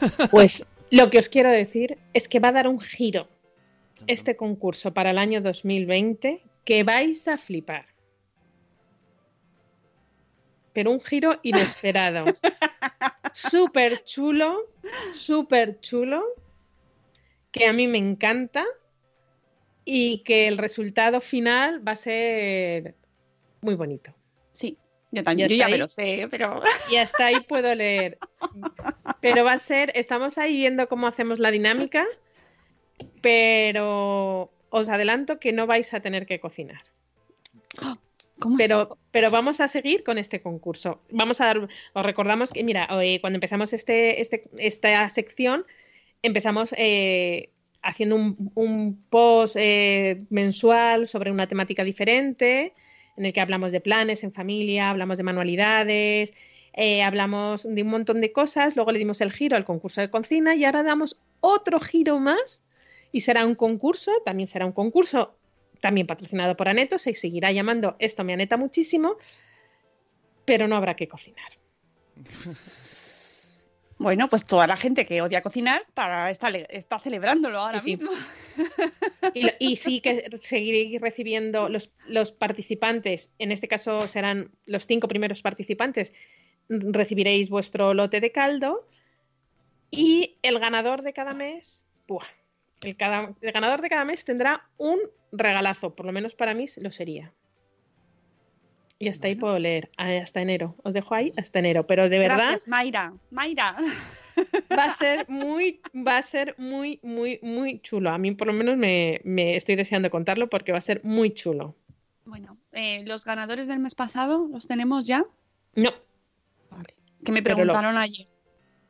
Pues lo que os quiero decir es que va a dar un giro este concurso para el año 2020 que vais a flipar. Pero un giro inesperado. súper chulo, súper chulo. que a mí me encanta y que el resultado final va a ser muy bonito. Sí, yo también, yo ya me lo sé, pero... Y hasta ahí puedo leer. Pero va a ser, estamos ahí viendo cómo hacemos la dinámica, pero os adelanto que no vais a tener que cocinar. pero, pero vamos a seguir con este concurso. Vamos a dar, os recordamos que, mira, eh, cuando empezamos este, este, esta sección, empezamos eh, haciendo un, post eh, mensual sobre una temática diferente, en el que hablamos de planes en familia, hablamos de manualidades, hablamos de un montón de cosas, luego le dimos el giro al concurso de cocina y ahora damos otro giro más y será un concurso, también será un concurso también patrocinado por Aneto, se seguirá llamando Esto me aneta muchísimo, pero no habrá que cocinar. Bueno, pues toda la gente que odia cocinar está, está, celebrándolo ahora mismo. Y, sí que seguiréis recibiendo los, los, participantes, en este caso serán los cinco primeros participantes, recibiréis vuestro lote de caldo y el ganador de cada mes, ¡buah! El, ganador de cada mes tendrá un regalazo, por lo menos para mí lo sería. Y hasta ahí puedo leer, hasta enero. Os dejo ahí hasta enero, pero de verdad. Gracias, Mayra. Mayra. Va a ser muy, va a ser muy, muy, muy chulo. A mí por lo menos me, estoy deseando contarlo porque va a ser muy chulo. Bueno, eh, ¿los ganadores del mes pasado los tenemos ya? No. Vale. Que me preguntaron ayer.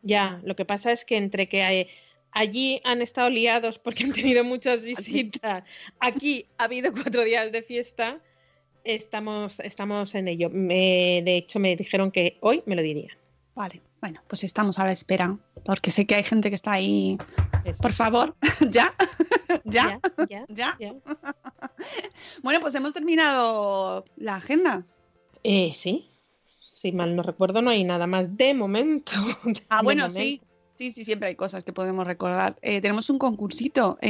Ya, lo que pasa es que entre que hay, Allí han estado liados porque han tenido muchas ¿Ah, visitas. Aquí ha habido cuatro días de fiesta. Estamos, estamos en ello. de hecho, me dijeron que hoy me lo dirían. Vale, bueno, pues estamos a la espera, porque sé que hay gente que está ahí. Por favor, ¿Ya? ¿Ya? ¿Ya? ¿Ya? bueno, pues hemos terminado la agenda. Eh, sí, si mal no recuerdo, no hay nada más de momento. ah, bueno, sí. Sí, sí, siempre hay cosas que podemos recordar. Eh, tenemos un concursito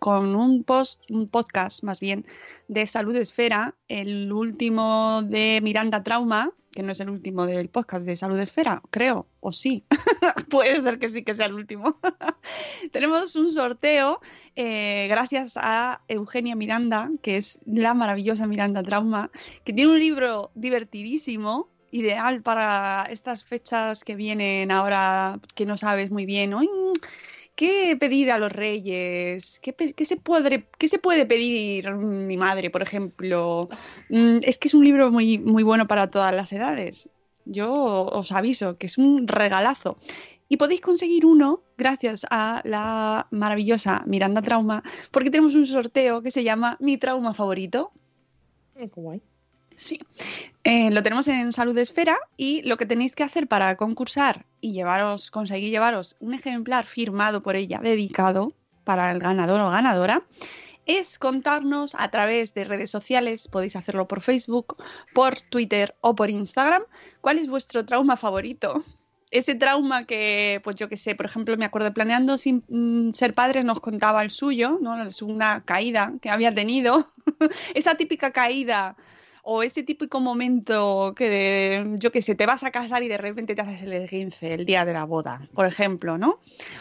con un post, un podcast más bien, de Salud Esfera, el último de Miranda Trauma, que no es el último del podcast de Salud Esfera, creo, o sí. Puede ser que sí que sea el último. tenemos un sorteo eh, gracias a Eugenia Miranda, que es la maravillosa Miranda Trauma, que tiene un libro divertidísimo ideal para estas fechas que vienen ahora que no sabes muy bien. ¿Qué pedir a los reyes? ¿Qué, se puede, ¿Qué, se puede, pedir mi madre, por ejemplo? Mm, es que es un libro muy, muy bueno para todas las edades. Yo os aviso que es un regalazo. Y podéis conseguir uno gracias a la maravillosa Miranda Trauma, porque tenemos un sorteo que se llama Mi Trauma Favorito. Guay. Sí, eh, lo tenemos en Salud Esfera y lo que tenéis que hacer para concursar y llevaros, conseguir llevaros un ejemplar firmado por ella, dedicado para el ganador o ganadora, es contarnos a través de redes sociales, podéis hacerlo por Facebook, por Twitter o por Instagram, cuál es vuestro trauma favorito. Ese trauma que, pues yo que sé, por ejemplo, me acuerdo planeando sin mm, ser padre, nos contaba el suyo, ¿no? Es una caída que había tenido. Esa típica caída o ese típico momento que, yo que sé, te vas a casar y de repente te haces el esguince el día de la boda, por ejemplo, ¿no?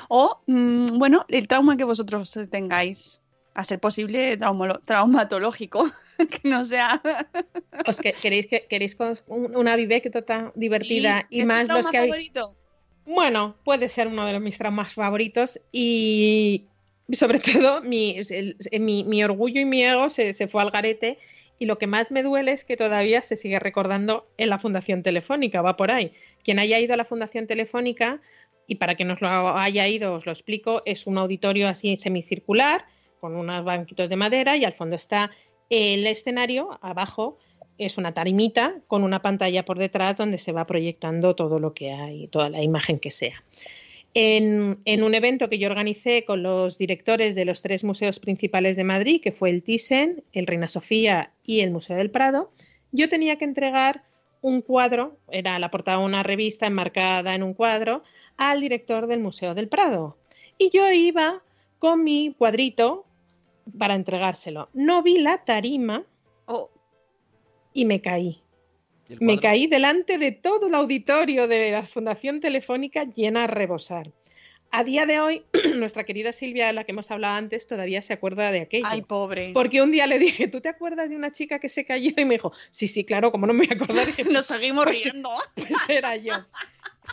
O, mm, bueno, el trauma que vosotros tengáis, a ser posible traumatológico, que no sea... ¿Os que, queréis, que, queréis una vivécdota divertida y, más los que favorito? Bueno, puede ser uno de mis traumas favoritos y sobre todo mi, mi, orgullo y mi ego se, se fue al garete y lo que más me duele es que todavía se sigue recordando en la Fundación Telefónica, va por ahí. Quien haya ido a la Fundación Telefónica, y para que nos lo haya ido, os lo explico, es un auditorio así semicircular, con unos banquitos de madera, y al fondo está el escenario, abajo es una tarimita con una pantalla por detrás donde se va proyectando todo lo que hay, toda la imagen que sea. En, un evento que yo organicé con los directores de los tres museos principales de Madrid, que fue el Thyssen, el Reina Sofía y el Museo del Prado, yo tenía que entregar un cuadro, era la portada de una revista enmarcada en un cuadro, al director del Museo del Prado. Y yo iba con mi cuadrito para entregárselo. No vi la tarima oh. y me caí. Me caí delante de todo el auditorio de la Fundación Telefónica llena a rebosar. A día de hoy, nuestra querida Silvia, de la que hemos hablado antes, todavía se acuerda de aquello. Ay, pobre. Porque un día le dije, ¿tú te acuerdas de una chica que se cayó? Y me dijo, sí, sí, claro, como no me voy a acordar. Dije, Nos seguimos pues- riendo. Pues era yo.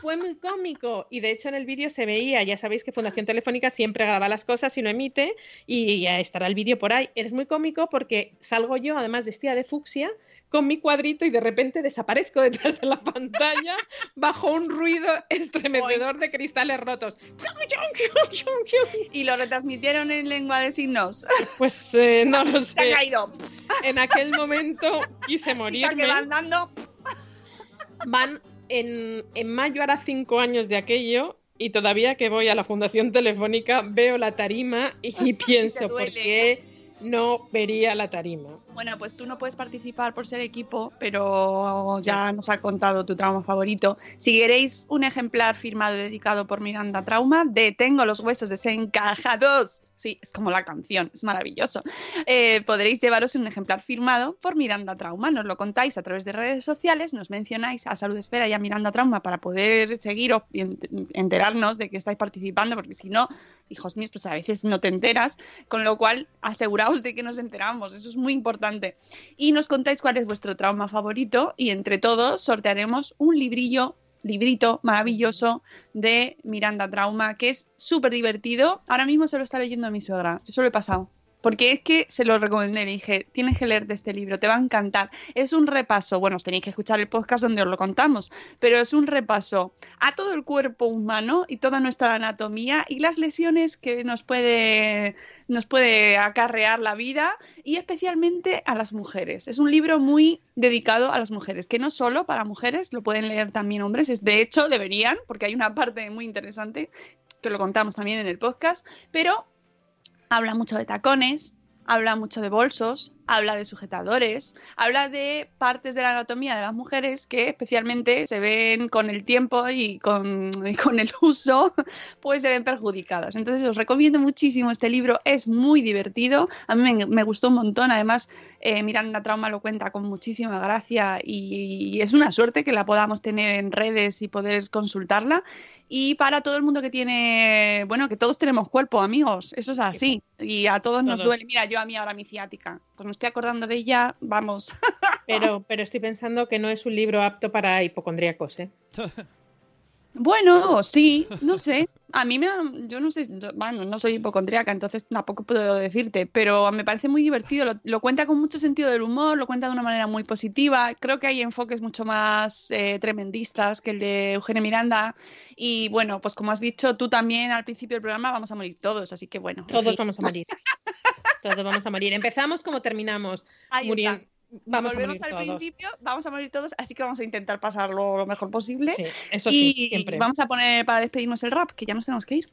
Fue muy cómico y de hecho en el vídeo se veía, ya sabéis que Fundación Telefónica siempre graba las cosas y no emite y ya estará el vídeo por ahí. Es muy cómico porque salgo yo además vestida de fucsia con mi cuadrito y de repente desaparezco detrás de la pantalla bajo un ruido estremecedor de cristales rotos. Y lo retransmitieron en lengua de signos. Pues eh, no lo sé. Se ha caído. En aquel momento quise morirme. que van dando. Van en, en mayo hará cinco años de aquello y todavía que voy a la Fundación Telefónica veo la tarima y pienso, ¿por qué no vería la tarima? Bueno, pues tú no puedes participar por ser equipo, pero ya nos ha contado tu trauma favorito. Si queréis un ejemplar firmado y dedicado por Miranda Trauma de Tengo los huesos desencajados. Sí, es como la canción, es maravilloso. Eh, podréis llevaros un ejemplar firmado por Miranda Trauma. Nos lo contáis a través de redes sociales, nos mencionáis a Salud Espera y a Miranda Trauma para poder seguiros y ent- enterarnos de que estáis participando, porque si no, hijos míos, pues a veces no te enteras, con lo cual aseguraos de que nos enteramos, eso es muy importante. Y nos contáis cuál es vuestro trauma favorito y entre todos sortearemos un librillo, librito maravilloso de Miranda Trauma, que es súper divertido. Ahora mismo se lo está leyendo mi suegra, yo se lo he pasado. Porque es que se lo recomendé, le dije, tienes que leerte este libro, te va a encantar. Es un repaso, bueno, os tenéis que escuchar el podcast donde os lo contamos, pero es un repaso a todo el cuerpo humano y toda nuestra anatomía y las lesiones que nos puede, nos puede acarrear la vida y especialmente a las mujeres. Es un libro muy dedicado a las mujeres, que no solo para mujeres, lo pueden leer también hombres, es, de hecho deberían, porque hay una parte muy interesante que lo contamos también en el podcast, pero habla mucho de tacones, habla mucho de bolsos, habla de sujetadores, habla de partes de la anatomía de las mujeres que especialmente se ven con el tiempo y con, y con el uso, pues se ven perjudicadas. Entonces os recomiendo muchísimo este libro, es muy divertido, a mí me, me gustó un montón, además eh, Miranda Trauma lo cuenta con muchísima gracia y, y es una suerte que la podamos tener en redes y poder consultarla. Y para todo el mundo que tiene, bueno, que todos tenemos cuerpo, amigos, eso es así, y a todos nos duele. Mira, yo a mí ahora mi ciática, pues me estoy acordando de ella, vamos. Pero, pero estoy pensando que no es un libro apto para hipocondríacos, ¿eh? Bueno, sí, no sé. A mí me, yo no sé, yo- bueno, no soy hipocondríaca, entonces tampoco puedo decirte, pero me parece muy divertido. Lo, lo cuenta con mucho sentido del humor, lo cuenta de una manera muy positiva. Creo que hay enfoques mucho más eh, tremendistas que el de Eugenio Miranda. Y bueno, pues como has dicho tú también al principio del programa, vamos a morir todos, así que bueno. en Todos fin. vamos a morir. Todos vamos a morir. Empezamos como terminamos. Ahí Muriendo. está. Vamos a Volvemos morir al todos. principio, vamos a morir todos, así que vamos a intentar pasarlo lo mejor posible. Sí, eso y sí, siempre. vamos a poner para despedirnos el rap, que ya nos tenemos que ir.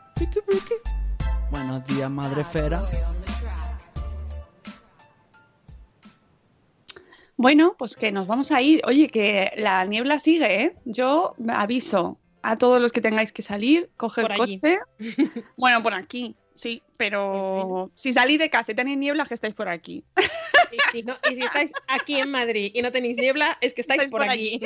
Buenos días, madre esfera. Bueno, pues que nos vamos a ir. Oye, que la niebla sigue, ¿eh? Yo aviso a todos los que tengáis que salir, coger Por allí. coche. Bueno, por aquí, sí, pero si salís de casa y tenéis niebla, que estáis por aquí. Y si, no- y si estáis aquí en Madrid y no tenéis niebla, es que estáis, Estáis por, por aquí.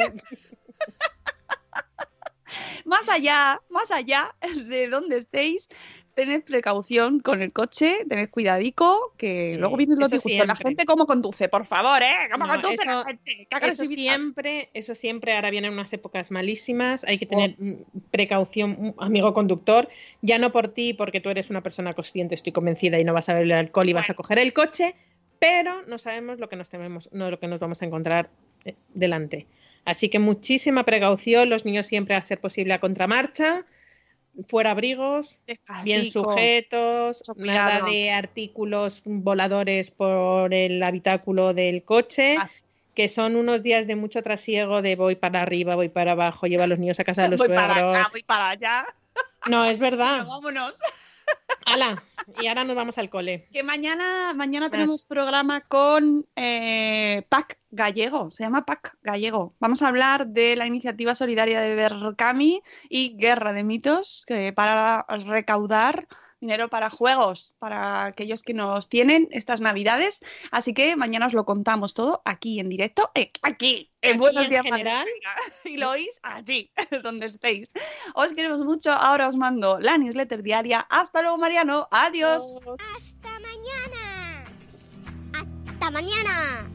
Más allá, más allá de donde estéis, tened precaución con el coche, tened cuidadico, que Sí, luego vienen los disgustos. La gente cómo conduce, por favor, ¿eh? ¿Cómo No, conduce eso- la gente? ¡Qué Eso siempre, eso siempre, ahora vienen unas épocas malísimas, hay Oh. que tener mm, precaución, mm, amigo conductor, ya no por ti, porque tú eres una persona consciente, estoy convencida, y no vas a beber alcohol y vas a coger el coche, pero no sabemos lo que nos tememos, no lo que nos vamos a encontrar eh, delante. Así que muchísima precaución, los niños siempre a ser posible a contramarcha, fuera abrigos, bien sujetos, nada de artículos voladores por el habitáculo del coche. Ah. Que son unos días de mucho trasiego, de voy para arriba, voy para abajo, lleva a los niños a casa de los voy para suegros. acá, voy para allá. No, es verdad. Pero vámonos. ¡Hala! Y ahora nos vamos al cole. Que mañana, mañana Más. tenemos programa con eh, PAC Gallego, se llama PAC Gallego. Vamos a hablar de la iniciativa solidaria de Berkami y Guerra de Mitos que para recaudar dinero para juegos, para aquellos que nos tienen estas navidades. Así que mañana os lo contamos todo aquí en directo, eh, aquí, en Aquí Buenos en Días general. Y lo oís allí, donde estéis. Os queremos mucho. Ahora os mando la newsletter diaria. Hasta luego, Mariano. Adiós. Hasta mañana. Hasta mañana.